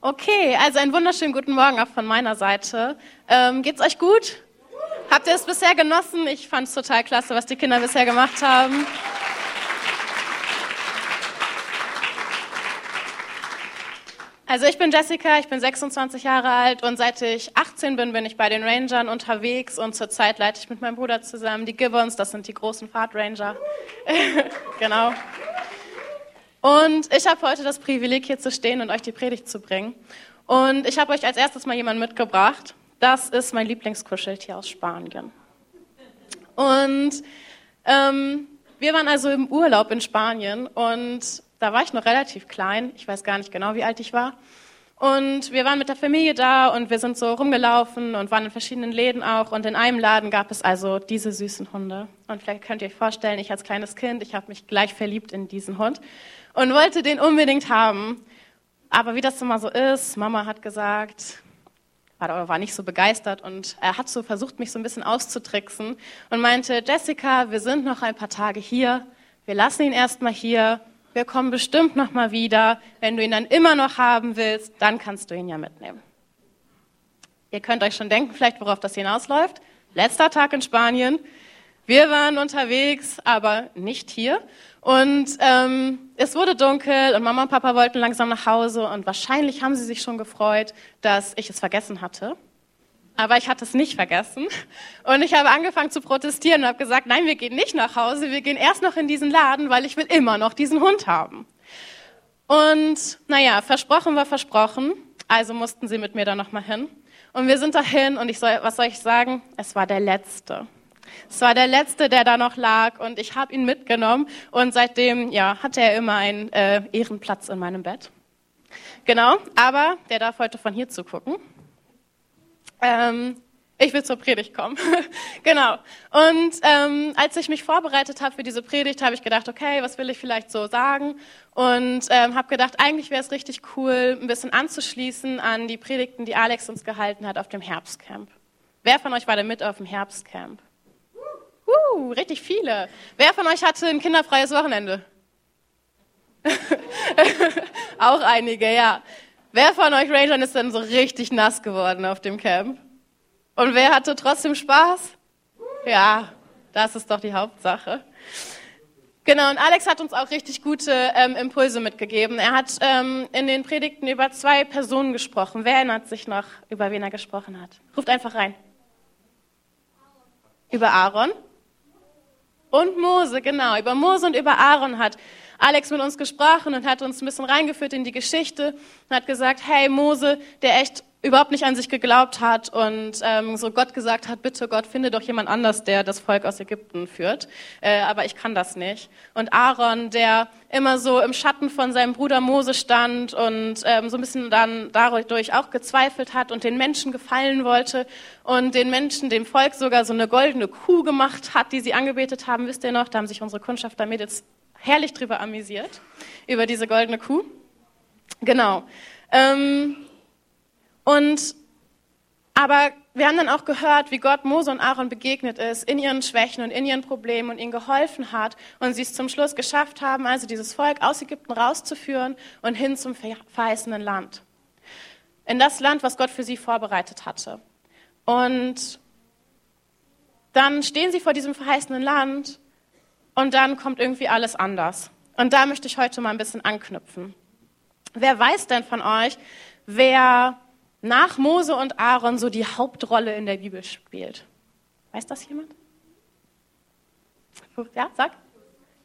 Okay, also einen wunderschönen guten Morgen auch von meiner Seite. Ähm, geht's euch gut? Habt ihr es bisher genossen? Ich fand es total klasse, was die Kinder bisher gemacht haben. Also ich bin Jessica, ich bin 26 Jahre alt und seit ich 18 bin, bin ich bei den Rangern unterwegs und zurzeit leite ich mit meinem Bruder zusammen die Gibbons, das sind die großen Fahrtranger. genau. Und ich habe heute das Privileg, hier zu stehen und euch die Predigt zu bringen. Und ich habe euch als erstes mal jemanden mitgebracht. Das ist mein Lieblingskuscheltier aus Spanien. Und ähm, wir waren also im Urlaub in Spanien und da war ich noch relativ klein. Ich weiß gar nicht genau, wie alt ich war. Und wir waren mit der Familie da und wir sind so rumgelaufen und waren in verschiedenen Läden auch. Und in einem Laden gab es also diese süßen Hunde. Und vielleicht könnt ihr euch vorstellen, ich als kleines Kind, ich habe mich gleich verliebt in diesen Hund und wollte den unbedingt haben. Aber wie das immer so ist, Mama hat gesagt, war, nicht so begeistert und er hat so versucht, mich so ein bisschen auszutricksen und meinte, Jessica, wir sind noch ein paar Tage hier, wir lassen ihn erstmal hier, wir kommen bestimmt noch mal wieder. Wenn du ihn dann immer noch haben willst, dann kannst du ihn ja mitnehmen. Ihr könnt euch schon denken, vielleicht worauf das hinausläuft. Letzter Tag in Spanien. Wir waren unterwegs, aber nicht hier. Und ähm, es wurde dunkel und Mama und Papa wollten langsam nach Hause und wahrscheinlich haben sie sich schon gefreut, dass ich es vergessen hatte. Aber ich hatte es nicht vergessen. Und ich habe angefangen zu protestieren und habe gesagt, nein, wir gehen nicht nach Hause, wir gehen erst noch in diesen Laden, weil ich will immer noch diesen Hund haben. Und naja, versprochen war versprochen, also mussten sie mit mir da nochmal hin. Und wir sind dahin und ich soll, was soll ich sagen? Es war der letzte. Es war der letzte, der da noch lag und ich habe ihn mitgenommen und seitdem ja, hatte er immer einen äh, Ehrenplatz in meinem Bett. Genau, aber der darf heute von hier zugucken. Ähm, ich will zur Predigt kommen. genau. Und ähm, als ich mich vorbereitet habe für diese Predigt, habe ich gedacht, okay, was will ich vielleicht so sagen? Und ähm, habe gedacht, eigentlich wäre es richtig cool, ein bisschen anzuschließen an die Predigten, die Alex uns gehalten hat auf dem Herbstcamp. Wer von euch war denn mit auf dem Herbstcamp? Uh, richtig viele. Wer von euch hatte ein kinderfreies Wochenende? Auch einige, ja. Wer von euch Rangern ist denn so richtig nass geworden auf dem Camp? Und wer hatte trotzdem Spaß? Ja, das ist doch die Hauptsache. Genau, und Alex hat uns auch richtig gute ähm, Impulse mitgegeben. Er hat ähm, in den Predigten über zwei Personen gesprochen. Wer erinnert sich noch, über wen er gesprochen hat? Ruft einfach rein. Über Aaron und Mose, genau. Über Mose und über Aaron hat Alex mit uns gesprochen und hat uns ein bisschen reingeführt in die Geschichte und hat gesagt, hey Mose, der echt überhaupt nicht an sich geglaubt hat und ähm, so Gott gesagt hat, bitte Gott, finde doch jemand anders, der das Volk aus Ägypten führt. Äh, aber ich kann das nicht. Und Aaron, der immer so im Schatten von seinem Bruder Mose stand und ähm, so ein bisschen dann dadurch auch gezweifelt hat und den Menschen gefallen wollte und den Menschen, dem Volk sogar so eine goldene Kuh gemacht hat, die sie angebetet haben. Wisst ihr noch? Da haben sich unsere Kundschafter Mädels herrlich drüber amüsiert, über diese goldene Kuh. Genau. Ähm, und, aber wir haben dann auch gehört, wie Gott Mose und Aaron begegnet ist in ihren Schwächen und in ihren Problemen und ihnen geholfen hat und sie es zum Schluss geschafft haben, also dieses Volk aus Ägypten rauszuführen und hin zum verheißenen Land. In das Land, was Gott für sie vorbereitet hatte. Und dann stehen sie vor diesem verheißenen Land und dann kommt irgendwie alles anders. Und da möchte ich heute mal ein bisschen anknüpfen. Wer weiß denn von euch, wer nach Mose und Aaron so die Hauptrolle in der Bibel spielt? Weiß das jemand? Ja, sag.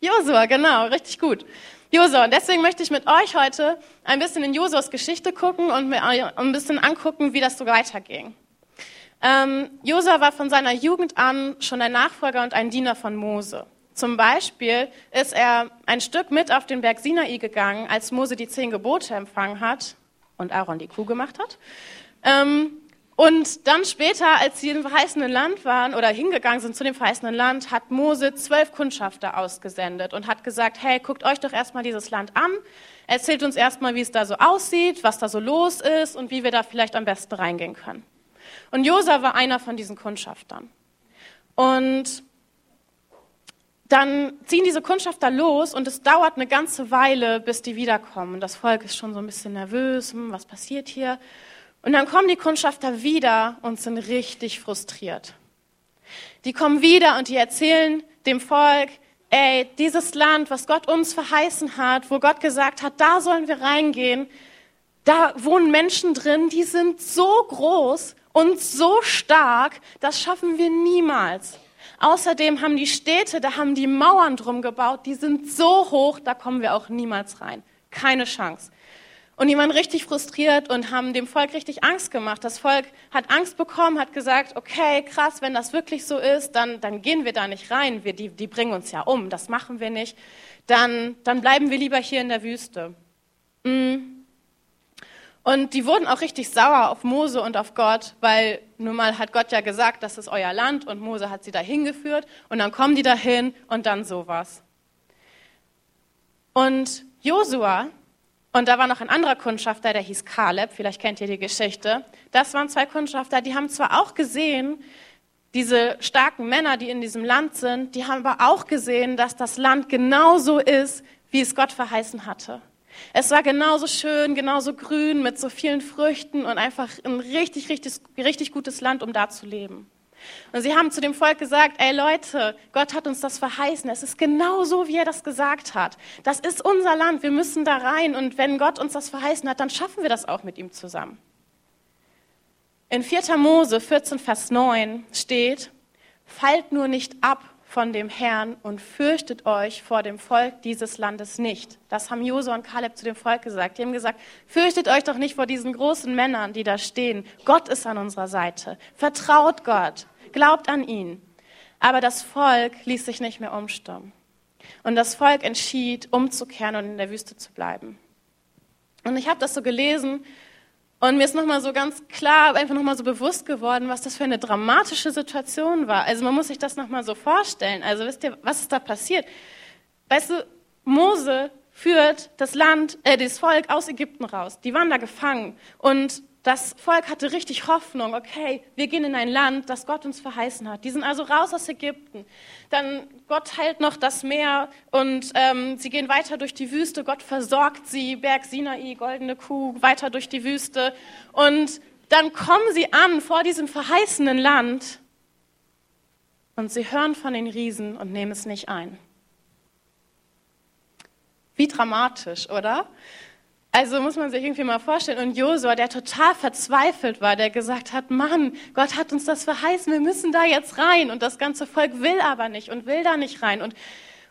Josua, genau, richtig gut. Josua, und deswegen möchte ich mit euch heute ein bisschen in Josuas Geschichte gucken und mir ein bisschen angucken, wie das so weiterging. Ähm, Josua war von seiner Jugend an schon ein Nachfolger und ein Diener von Mose. Zum Beispiel ist er ein Stück mit auf den Berg Sinai gegangen, als Mose die zehn Gebote empfangen hat und Aaron die Kuh gemacht hat. Ähm, und dann später, als sie im verheißenen Land waren oder hingegangen sind zu dem verheißenen Land, hat Mose zwölf Kundschafter ausgesendet und hat gesagt, hey, guckt euch doch erstmal dieses Land an, erzählt uns erstmal, wie es da so aussieht, was da so los ist und wie wir da vielleicht am besten reingehen können. Und Josa war einer von diesen Kundschaftern. Und dann ziehen diese Kundschafter los und es dauert eine ganze Weile, bis die wiederkommen. Das Volk ist schon so ein bisschen nervös, hm, was passiert hier? Und dann kommen die Kundschafter wieder und sind richtig frustriert. Die kommen wieder und die erzählen dem Volk, ey, dieses Land, was Gott uns verheißen hat, wo Gott gesagt hat, da sollen wir reingehen, da wohnen Menschen drin, die sind so groß und so stark, das schaffen wir niemals. Außerdem haben die Städte, da haben die Mauern drum gebaut, die sind so hoch, da kommen wir auch niemals rein. Keine Chance. Und die waren richtig frustriert und haben dem Volk richtig Angst gemacht. Das Volk hat Angst bekommen, hat gesagt, okay, krass, wenn das wirklich so ist, dann, dann gehen wir da nicht rein. Wir, die, die bringen uns ja um, das machen wir nicht. Dann, dann bleiben wir lieber hier in der Wüste. Mm. Und die wurden auch richtig sauer auf Mose und auf Gott, weil nun mal hat Gott ja gesagt, das ist euer Land und Mose hat sie dahin geführt und dann kommen die dahin und dann sowas. Und Josua, und da war noch ein anderer Kundschafter, der hieß Kaleb, vielleicht kennt ihr die Geschichte. Das waren zwei Kundschafter, die haben zwar auch gesehen, diese starken Männer, die in diesem Land sind, die haben aber auch gesehen, dass das Land genauso ist, wie es Gott verheißen hatte. Es war genauso schön, genauso grün, mit so vielen Früchten und einfach ein richtig, richtig, richtig gutes Land, um da zu leben. Und sie haben zu dem Volk gesagt, ey Leute, Gott hat uns das verheißen. Es ist genau so, wie er das gesagt hat. Das ist unser Land. Wir müssen da rein. Und wenn Gott uns das verheißen hat, dann schaffen wir das auch mit ihm zusammen. In 4. Mose 14, Vers 9 steht, fallt nur nicht ab von dem Herrn und fürchtet euch vor dem Volk dieses Landes nicht. Das haben Josua und Kaleb zu dem Volk gesagt. Die haben gesagt, fürchtet euch doch nicht vor diesen großen Männern, die da stehen. Gott ist an unserer Seite. Vertraut Gott. Glaubt an ihn. Aber das Volk ließ sich nicht mehr umstimmen. Und das Volk entschied, umzukehren und in der Wüste zu bleiben. Und ich habe das so gelesen und mir ist nochmal so ganz klar, einfach nochmal so bewusst geworden, was das für eine dramatische Situation war. Also man muss sich das nochmal so vorstellen. Also wisst ihr, was ist da passiert? Weißt du, Mose führt das Land, äh, das Volk aus Ägypten raus. Die waren da gefangen. Und das Volk hatte richtig Hoffnung, okay, wir gehen in ein Land, das Gott uns verheißen hat. Die sind also raus aus Ägypten. Dann Gott teilt noch das Meer und ähm, sie gehen weiter durch die Wüste. Gott versorgt sie, Berg Sinai, goldene Kuh, weiter durch die Wüste. Und dann kommen sie an vor diesem verheißenen Land und sie hören von den Riesen und nehmen es nicht ein. Wie dramatisch, oder? Also muss man sich irgendwie mal vorstellen. Und Josua, der total verzweifelt war, der gesagt hat, Mann, Gott hat uns das verheißen, wir müssen da jetzt rein. Und das ganze Volk will aber nicht und will da nicht rein. Und,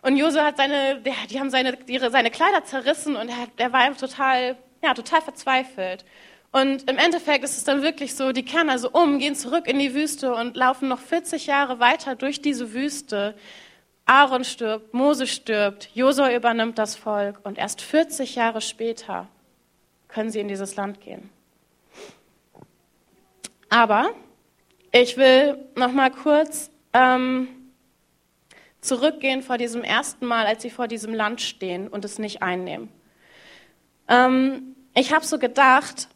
und Josua hat seine, der, die haben seine, ihre, seine Kleider zerrissen und er, er war einfach total, ja, total verzweifelt. Und im Endeffekt ist es dann wirklich so, die kehren also um, gehen zurück in die Wüste und laufen noch 40 Jahre weiter durch diese Wüste. Aaron stirbt, Mose stirbt, Josua übernimmt das Volk und erst 40 Jahre später können sie in dieses Land gehen. Aber ich will noch mal kurz ähm, zurückgehen vor diesem ersten Mal, als sie vor diesem Land stehen und es nicht einnehmen. Ähm, ich habe so gedacht,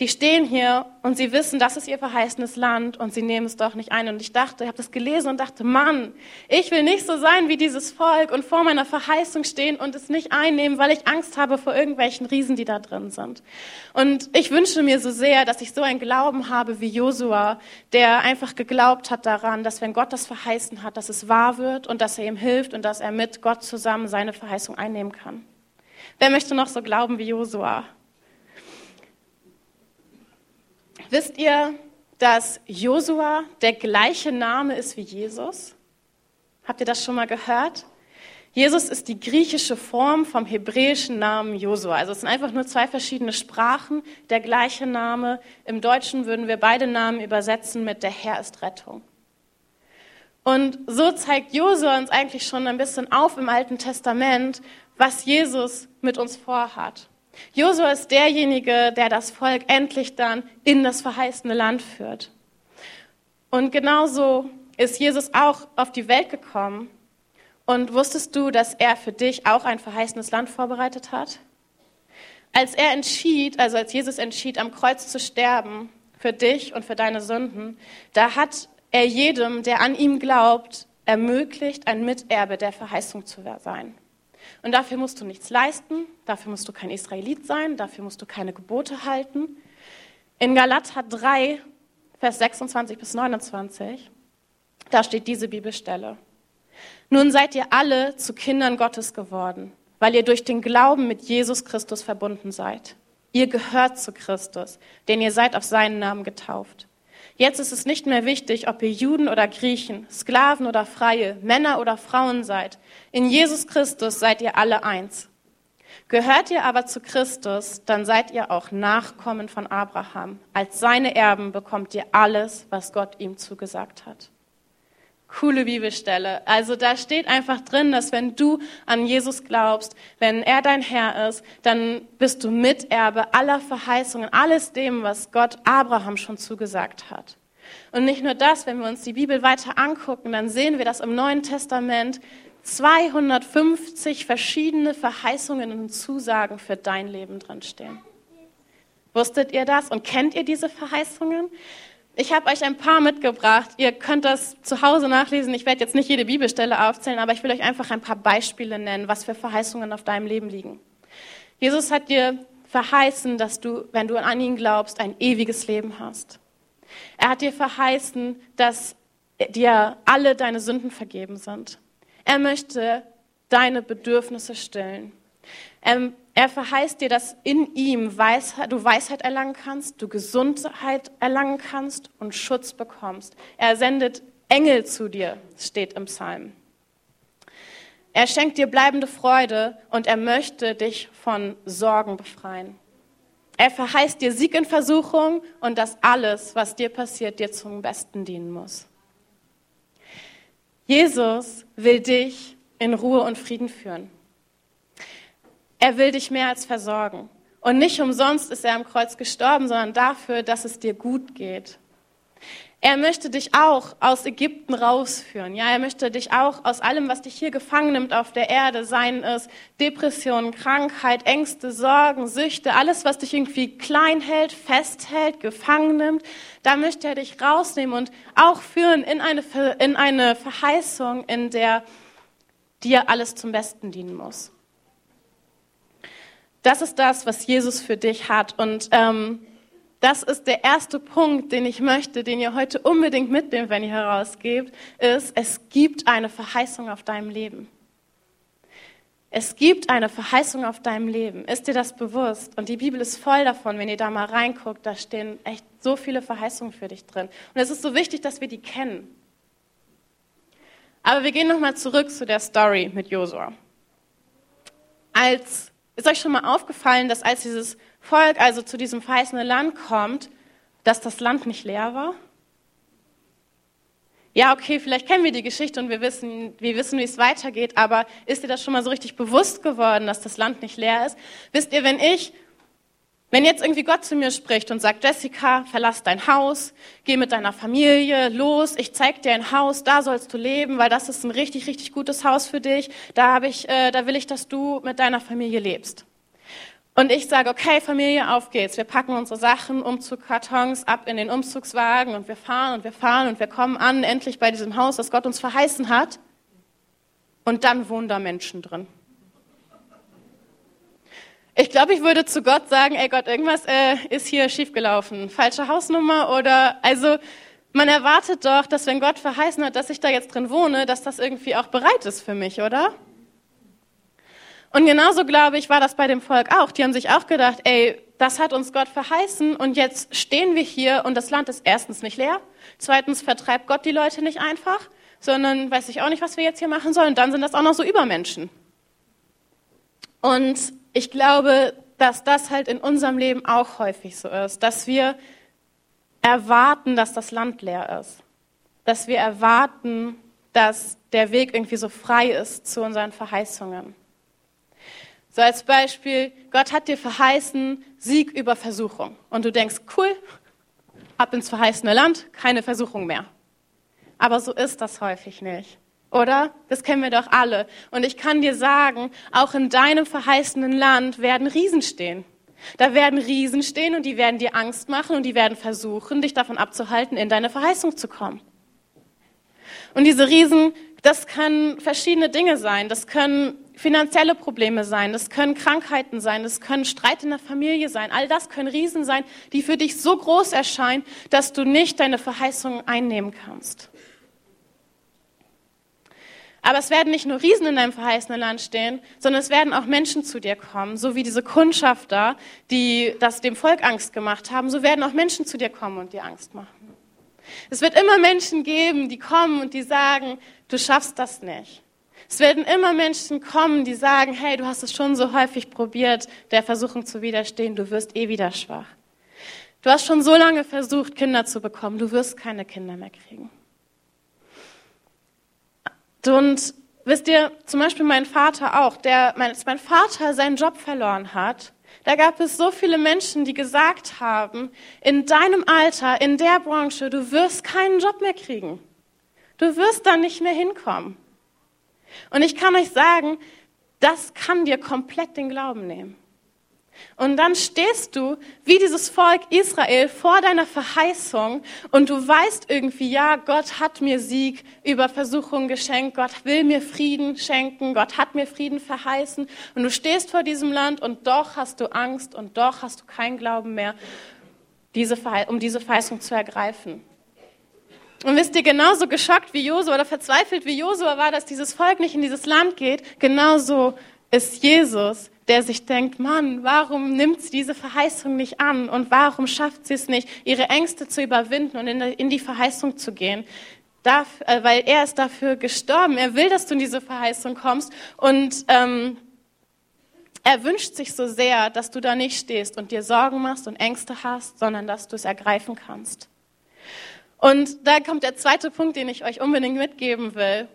die stehen hier und sie wissen, das ist ihr verheißenes Land und sie nehmen es doch nicht ein. Und ich dachte, ich habe das gelesen und dachte, Mann, ich will nicht so sein wie dieses Volk und vor meiner Verheißung stehen und es nicht einnehmen, weil ich Angst habe vor irgendwelchen Riesen, die da drin sind. Und ich wünsche mir so sehr, dass ich so einen Glauben habe wie Josua, der einfach geglaubt hat daran, dass wenn Gott das verheißen hat, dass es wahr wird und dass er ihm hilft und dass er mit Gott zusammen seine Verheißung einnehmen kann. Wer möchte noch so glauben wie Josua? Wisst ihr, dass Josua der gleiche Name ist wie Jesus? Habt ihr das schon mal gehört? Jesus ist die griechische Form vom hebräischen Namen Josua. Also es sind einfach nur zwei verschiedene Sprachen, der gleiche Name. Im Deutschen würden wir beide Namen übersetzen mit der Herr ist Rettung. Und so zeigt Josua uns eigentlich schon ein bisschen auf im Alten Testament, was Jesus mit uns vorhat. Josua ist derjenige, der das Volk endlich dann in das verheißene Land führt. Und genauso ist Jesus auch auf die Welt gekommen. Und wusstest du, dass er für dich auch ein verheißenes Land vorbereitet hat? Als er entschied, also als Jesus entschied, am Kreuz zu sterben, für dich und für deine Sünden, da hat er jedem, der an ihm glaubt, ermöglicht, ein Miterbe der Verheißung zu sein. Und dafür musst du nichts leisten, dafür musst du kein Israelit sein, dafür musst du keine Gebote halten. In Galater 3, Vers 26 bis 29, da steht diese Bibelstelle. Nun seid ihr alle zu Kindern Gottes geworden, weil ihr durch den Glauben mit Jesus Christus verbunden seid. Ihr gehört zu Christus, denn ihr seid auf seinen Namen getauft. Jetzt ist es nicht mehr wichtig, ob ihr Juden oder Griechen, Sklaven oder Freie, Männer oder Frauen seid. In Jesus Christus seid ihr alle eins. Gehört ihr aber zu Christus, dann seid ihr auch Nachkommen von Abraham. Als seine Erben bekommt ihr alles, was Gott ihm zugesagt hat coole Bibelstelle. Also da steht einfach drin, dass wenn du an Jesus glaubst, wenn er dein Herr ist, dann bist du Miterbe aller Verheißungen, alles dem, was Gott Abraham schon zugesagt hat. Und nicht nur das, wenn wir uns die Bibel weiter angucken, dann sehen wir, dass im Neuen Testament 250 verschiedene Verheißungen und Zusagen für dein Leben drinstehen. Wusstet ihr das und kennt ihr diese Verheißungen? Ich habe euch ein paar mitgebracht. Ihr könnt das zu Hause nachlesen. Ich werde jetzt nicht jede Bibelstelle aufzählen, aber ich will euch einfach ein paar Beispiele nennen, was für Verheißungen auf deinem Leben liegen. Jesus hat dir verheißen, dass du, wenn du an ihn glaubst, ein ewiges Leben hast. Er hat dir verheißen, dass dir alle deine Sünden vergeben sind. Er möchte deine Bedürfnisse stillen. Er er verheißt dir, dass in ihm Weisheit, du Weisheit erlangen kannst, du Gesundheit erlangen kannst und Schutz bekommst. Er sendet Engel zu dir, steht im Psalm. Er schenkt dir bleibende Freude und er möchte dich von Sorgen befreien. Er verheißt dir Sieg in Versuchung und dass alles, was dir passiert, dir zum Besten dienen muss. Jesus will dich in Ruhe und Frieden führen. Er will dich mehr als versorgen. Und nicht umsonst ist er am Kreuz gestorben, sondern dafür, dass es dir gut geht. Er möchte dich auch aus Ägypten rausführen. Ja, er möchte dich auch aus allem, was dich hier gefangen nimmt auf der Erde, seien es Depressionen, Krankheit, Ängste, Sorgen, Süchte, alles, was dich irgendwie klein hält, festhält, gefangen nimmt, da möchte er dich rausnehmen und auch führen in eine, in eine Verheißung, in der dir alles zum Besten dienen muss. Das ist das, was Jesus für dich hat. Und ähm, das ist der erste Punkt, den ich möchte, den ihr heute unbedingt mitnehmt, wenn ihr herausgebt, ist, es gibt eine Verheißung auf deinem Leben. Es gibt eine Verheißung auf deinem Leben. Ist dir das bewusst? Und die Bibel ist voll davon, wenn ihr da mal reinguckt, da stehen echt so viele Verheißungen für dich drin. Und es ist so wichtig, dass wir die kennen. Aber wir gehen nochmal zurück zu der Story mit Josua. Als ist euch schon mal aufgefallen, dass als dieses Volk also zu diesem verheißenen Land kommt, dass das Land nicht leer war? Ja, okay, vielleicht kennen wir die Geschichte und wir wissen, wir wissen, wie es weitergeht, aber ist dir das schon mal so richtig bewusst geworden, dass das Land nicht leer ist? Wisst ihr, wenn ich wenn jetzt irgendwie Gott zu mir spricht und sagt, Jessica, verlass dein Haus, geh mit deiner Familie los, ich zeig dir ein Haus, da sollst du leben, weil das ist ein richtig, richtig gutes Haus für dich. Da habe ich, äh, da will ich, dass du mit deiner Familie lebst. Und ich sage, okay, Familie, auf geht's. Wir packen unsere Sachen, Umzugkartons ab in den Umzugswagen und wir fahren und wir fahren und wir kommen an, endlich bei diesem Haus, das Gott uns verheißen hat. Und dann wohnen da Menschen drin. Ich glaube, ich würde zu Gott sagen, ey Gott, irgendwas äh, ist hier schiefgelaufen. Falsche Hausnummer oder, also man erwartet doch, dass wenn Gott verheißen hat, dass ich da jetzt drin wohne, dass das irgendwie auch bereit ist für mich, oder? Und genauso, glaube ich, war das bei dem Volk auch. Die haben sich auch gedacht, ey, das hat uns Gott verheißen und jetzt stehen wir hier und das Land ist erstens nicht leer, zweitens vertreibt Gott die Leute nicht einfach, sondern weiß ich auch nicht, was wir jetzt hier machen sollen. Dann sind das auch noch so Übermenschen. Und ich glaube, dass das halt in unserem Leben auch häufig so ist, dass wir erwarten, dass das Land leer ist, dass wir erwarten, dass der Weg irgendwie so frei ist zu unseren Verheißungen. So als Beispiel, Gott hat dir verheißen, Sieg über Versuchung. Und du denkst, cool, ab ins verheißene Land, keine Versuchung mehr. Aber so ist das häufig nicht oder? Das kennen wir doch alle. Und ich kann dir sagen, auch in deinem verheißenen Land werden Riesen stehen. Da werden Riesen stehen und die werden dir Angst machen und die werden versuchen, dich davon abzuhalten, in deine Verheißung zu kommen. Und diese Riesen Das können verschiedene Dinge sein. Das können finanzielle Probleme sein. Das können Krankheiten sein. Das können Streit in der Familie sein. All das können Riesen sein, die für dich so groß erscheinen, dass du nicht deine Verheißungen einnehmen kannst. Aber es werden nicht nur Riesen in deinem verheißenen Land stehen, sondern es werden auch Menschen zu dir kommen, so wie diese Kundschafter, die das dem Volk Angst gemacht haben, so werden auch Menschen zu dir kommen und dir Angst machen. Es wird immer Menschen geben, die kommen und die sagen, du schaffst das nicht. Es werden immer Menschen kommen, die sagen, hey, du hast es schon so häufig probiert, der Versuchung zu widerstehen, du wirst eh wieder schwach. Du hast schon so lange versucht, Kinder zu bekommen, du wirst keine Kinder mehr kriegen. Und wisst ihr, zum Beispiel mein Vater auch, der, als mein Vater seinen Job verloren hat, da gab es so viele Menschen, die gesagt haben, in deinem Alter, in der Branche, du wirst keinen Job mehr kriegen. Du wirst da nicht mehr hinkommen. Und ich kann euch sagen, das kann dir komplett den Glauben nehmen. Und dann stehst du wie dieses Volk Israel vor deiner Verheißung und du weißt irgendwie, ja, Gott hat mir Sieg über Versuchungen geschenkt, Gott will mir Frieden schenken, Gott hat mir Frieden verheißen und du stehst vor diesem Land und doch hast du Angst und doch hast du keinen Glauben mehr, diese, um diese Verheißung zu ergreifen. Und wisst ihr, genauso geschockt wie Josua oder verzweifelt wie Josua war, dass dieses Volk nicht in dieses Land geht, genauso ist Jesus der sich denkt, Mann, warum nimmt sie diese Verheißung nicht an und warum schafft sie es nicht, ihre Ängste zu überwinden und in die Verheißung zu gehen? Darf, äh, weil er ist dafür gestorben. Er will, dass du in diese Verheißung kommst und ähm, er wünscht sich so sehr, dass du da nicht stehst und dir Sorgen machst und Ängste hast, sondern dass du es ergreifen kannst. Und da kommt der zweite Punkt, den ich euch unbedingt mitgeben will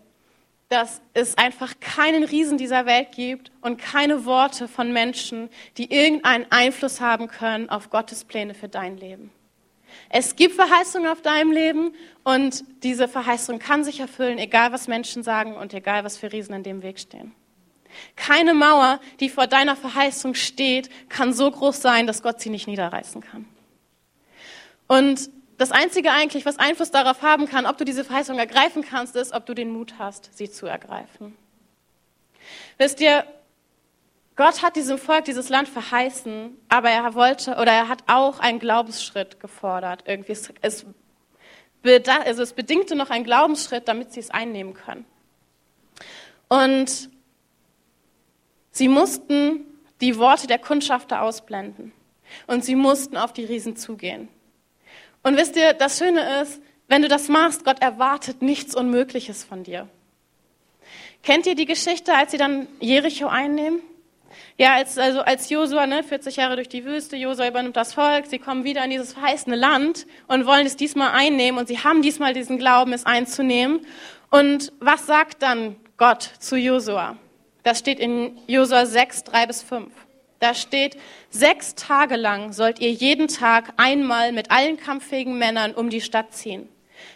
dass es einfach keinen Riesen dieser Welt gibt und keine Worte von Menschen, die irgendeinen Einfluss haben können auf Gottes Pläne für dein Leben. Es gibt Verheißungen auf deinem Leben und diese Verheißung kann sich erfüllen, egal was Menschen sagen und egal was für Riesen in dem Weg stehen. Keine Mauer, die vor deiner Verheißung steht, kann so groß sein, dass Gott sie nicht niederreißen kann. Und das Einzige eigentlich, was Einfluss darauf haben kann, ob du diese Verheißung ergreifen kannst, ist, ob du den Mut hast, sie zu ergreifen. Wisst ihr, Gott hat diesem Volk dieses Land verheißen, aber er wollte oder er hat auch einen Glaubensschritt gefordert. Irgendwie es, es, also es bedingte noch einen Glaubensschritt, damit sie es einnehmen können. Und sie mussten die Worte der Kundschafter ausblenden und sie mussten auf die Riesen zugehen. Und wisst ihr, das Schöne ist, wenn du das machst, Gott erwartet nichts Unmögliches von dir. Kennt ihr die Geschichte, als sie dann Jericho einnehmen? Ja, als, also als Josua, ne, 40 Jahre durch die Wüste, Josua übernimmt das Volk, sie kommen wieder in dieses verheißene Land und wollen es diesmal einnehmen und sie haben diesmal diesen Glauben, es einzunehmen. Und was sagt dann Gott zu Josua? Das steht in Josua 6, 3 bis 5. Da steht, sechs Tage lang sollt ihr jeden Tag einmal mit allen kampffähigen Männern um die Stadt ziehen.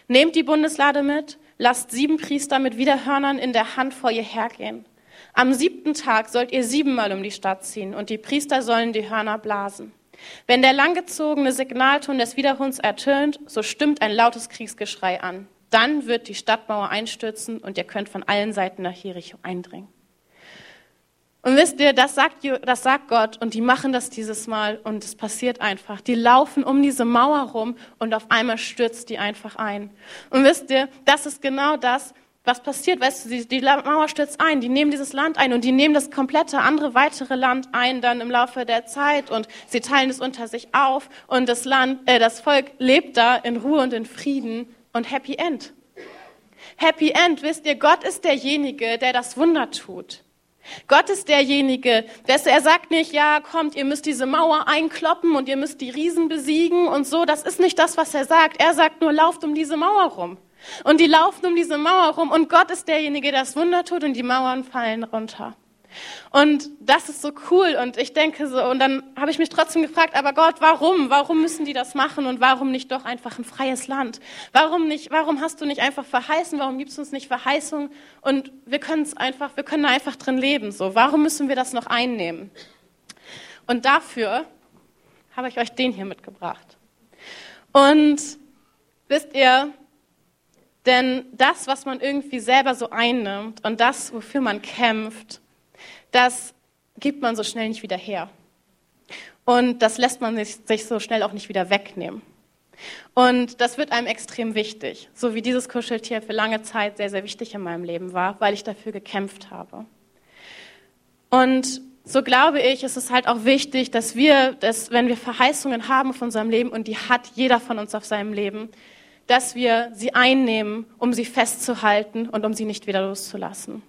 Nehmt die Bundeslade mit, lasst sieben Priester mit Widerhörnern in der Hand vor ihr hergehen. Am siebten Tag sollt ihr siebenmal um die Stadt ziehen und die Priester sollen die Hörner blasen. Wenn der langgezogene Signalton des Widerhunds ertönt, so stimmt ein lautes Kriegsgeschrei an. Dann wird die Stadtmauer einstürzen und ihr könnt von allen Seiten nach Jericho eindringen. Und wisst ihr, das sagt, das sagt Gott und die machen das dieses Mal und es passiert einfach. Die laufen um diese Mauer rum und auf einmal stürzt die einfach ein. Und wisst ihr, das ist genau das, was passiert. Weißt du, die, die Mauer stürzt ein, die nehmen dieses Land ein und die nehmen das komplette andere weitere Land ein dann im Laufe der Zeit und sie teilen es unter sich auf und das Land, äh, das Volk lebt da in Ruhe und in Frieden und Happy End. Happy End, wisst ihr, Gott ist derjenige, der das Wunder tut. Gott ist derjenige, der er sagt nicht, ja, kommt, ihr müsst diese Mauer einkloppen und ihr müsst die Riesen besiegen und so. Das ist nicht das, was er sagt. Er sagt nur, lauft um diese Mauer rum. Und die laufen um diese Mauer rum und Gott ist derjenige, der das Wunder tut und die Mauern fallen runter. Und das ist so cool und ich denke so, und dann habe ich mich trotzdem gefragt, aber Gott, warum? Warum müssen die das machen und warum nicht doch einfach ein freies Land? Warum nicht, warum hast du nicht einfach verheißen? Warum gibst du uns nicht Verheißung? Und wir können es einfach, wir können da einfach drin leben, so. Warum müssen wir das noch einnehmen? Und dafür habe ich euch den hier mitgebracht. Und wisst ihr, Denn das, was man irgendwie selber so einnimmt und das, wofür man kämpft, das gibt man so schnell nicht wieder her. Und das lässt man sich, so schnell auch nicht wieder wegnehmen. Und das wird einem extrem wichtig, so wie dieses Kuscheltier für lange Zeit sehr, sehr wichtig in meinem Leben war, weil ich dafür gekämpft habe. Und so glaube ich, ist es halt auch wichtig, dass wir, dass, wenn wir Verheißungen haben auf unserem Leben, und die hat jeder von uns auf seinem Leben, dass wir sie einnehmen, um sie festzuhalten und um sie nicht wieder loszulassen.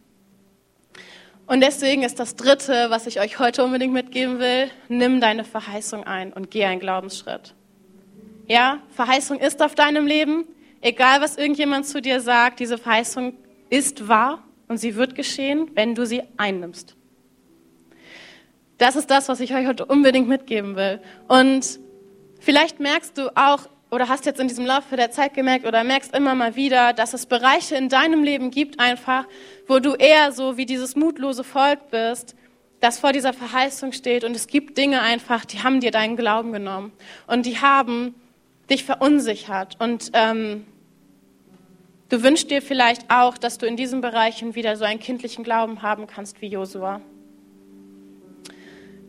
Und deswegen ist das Dritte, was ich euch heute unbedingt mitgeben will, nimm deine Verheißung ein und geh einen Glaubensschritt. Ja, Verheißung ist auf deinem Leben, egal was irgendjemand zu dir sagt, diese Verheißung ist wahr und sie wird geschehen, wenn du sie einnimmst. Das ist das, was ich euch heute unbedingt mitgeben will. Und vielleicht merkst du auch oder hast jetzt in diesem Laufe der Zeit gemerkt oder merkst immer mal wieder, dass es Bereiche in deinem Leben gibt einfach, wo du eher so wie dieses mutlose Volk bist, das vor dieser Verheißung steht. Und es gibt Dinge einfach, die haben dir deinen Glauben genommen. Und die haben dich verunsichert. Und ähm, du wünschst dir vielleicht auch, dass du in diesen Bereichen wieder so einen kindlichen Glauben haben kannst wie Josua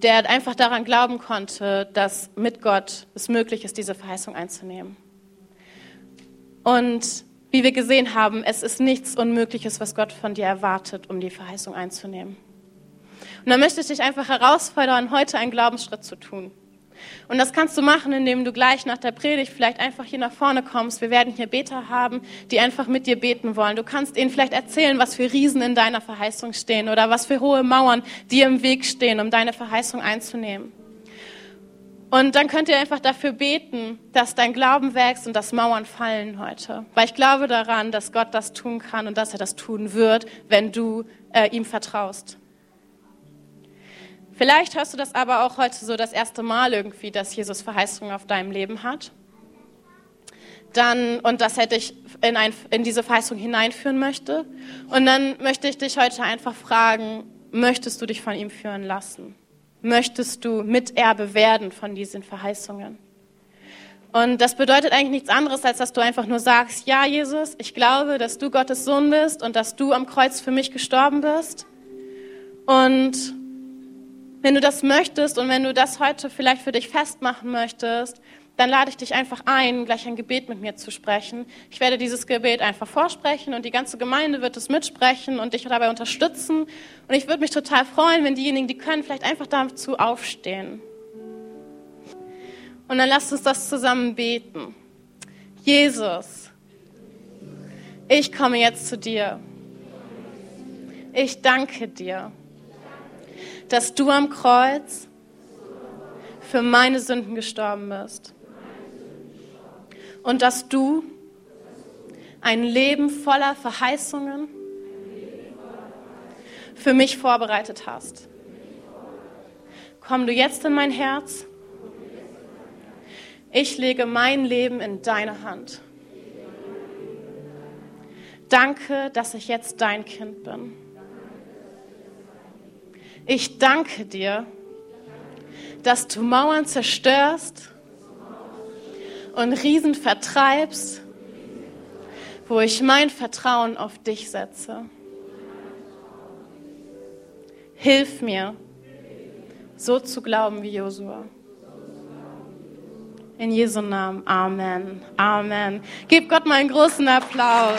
der einfach daran glauben konnte, dass mit Gott es möglich ist, diese Verheißung einzunehmen. Und wie wir gesehen haben, es ist nichts Unmögliches, was Gott von dir erwartet, um die Verheißung einzunehmen. Und da möchte ich dich einfach herausfordern, heute einen Glaubensschritt zu tun. Und das kannst du machen, indem du gleich nach der Predigt vielleicht einfach hier nach vorne kommst. Wir werden hier Beter haben, die einfach mit dir beten wollen. Du kannst ihnen vielleicht erzählen, was für Riesen in deiner Verheißung stehen oder was für hohe Mauern dir im Weg stehen, um deine Verheißung einzunehmen. Und dann könnt ihr einfach dafür beten, dass dein Glauben wächst und dass Mauern fallen heute. Weil ich glaube daran, dass Gott das tun kann und dass er das tun wird, wenn du äh, ihm vertraust. Vielleicht hörst du das aber auch heute so das erste Mal irgendwie, dass Jesus Verheißungen auf deinem Leben hat. Dann, und das hätte ich in, ein, in diese Verheißung hineinführen möchte. Und dann möchte ich dich heute einfach fragen, möchtest du dich von ihm führen lassen? Möchtest du Miterbe werden von diesen Verheißungen? Und das bedeutet eigentlich nichts anderes, als dass du einfach nur sagst, ja, Jesus, ich glaube, dass du Gottes Sohn bist und dass du am Kreuz für mich gestorben bist. Und wenn du das möchtest und wenn du das heute vielleicht für dich festmachen möchtest, dann lade ich dich einfach ein, gleich ein Gebet mit mir zu sprechen. Ich werde dieses Gebet einfach vorsprechen und die ganze Gemeinde wird es mitsprechen und dich dabei unterstützen. Und ich würde mich total freuen, wenn diejenigen, die können, vielleicht einfach dazu aufstehen. Und dann lasst uns das zusammen beten. Jesus, ich komme jetzt zu dir. Ich danke dir dass du am Kreuz für meine Sünden gestorben bist. Und dass du ein Leben voller Verheißungen für mich vorbereitet hast. Komm du jetzt in mein Herz. Ich lege mein Leben in deine Hand. Danke, dass ich jetzt dein Kind bin. Ich danke dir, dass du Mauern zerstörst und Riesen vertreibst, wo ich mein Vertrauen auf dich setze. Hilf mir, so zu glauben wie Josua. In Jesu Namen. Amen. Amen. Gib Gott mal einen großen Applaus.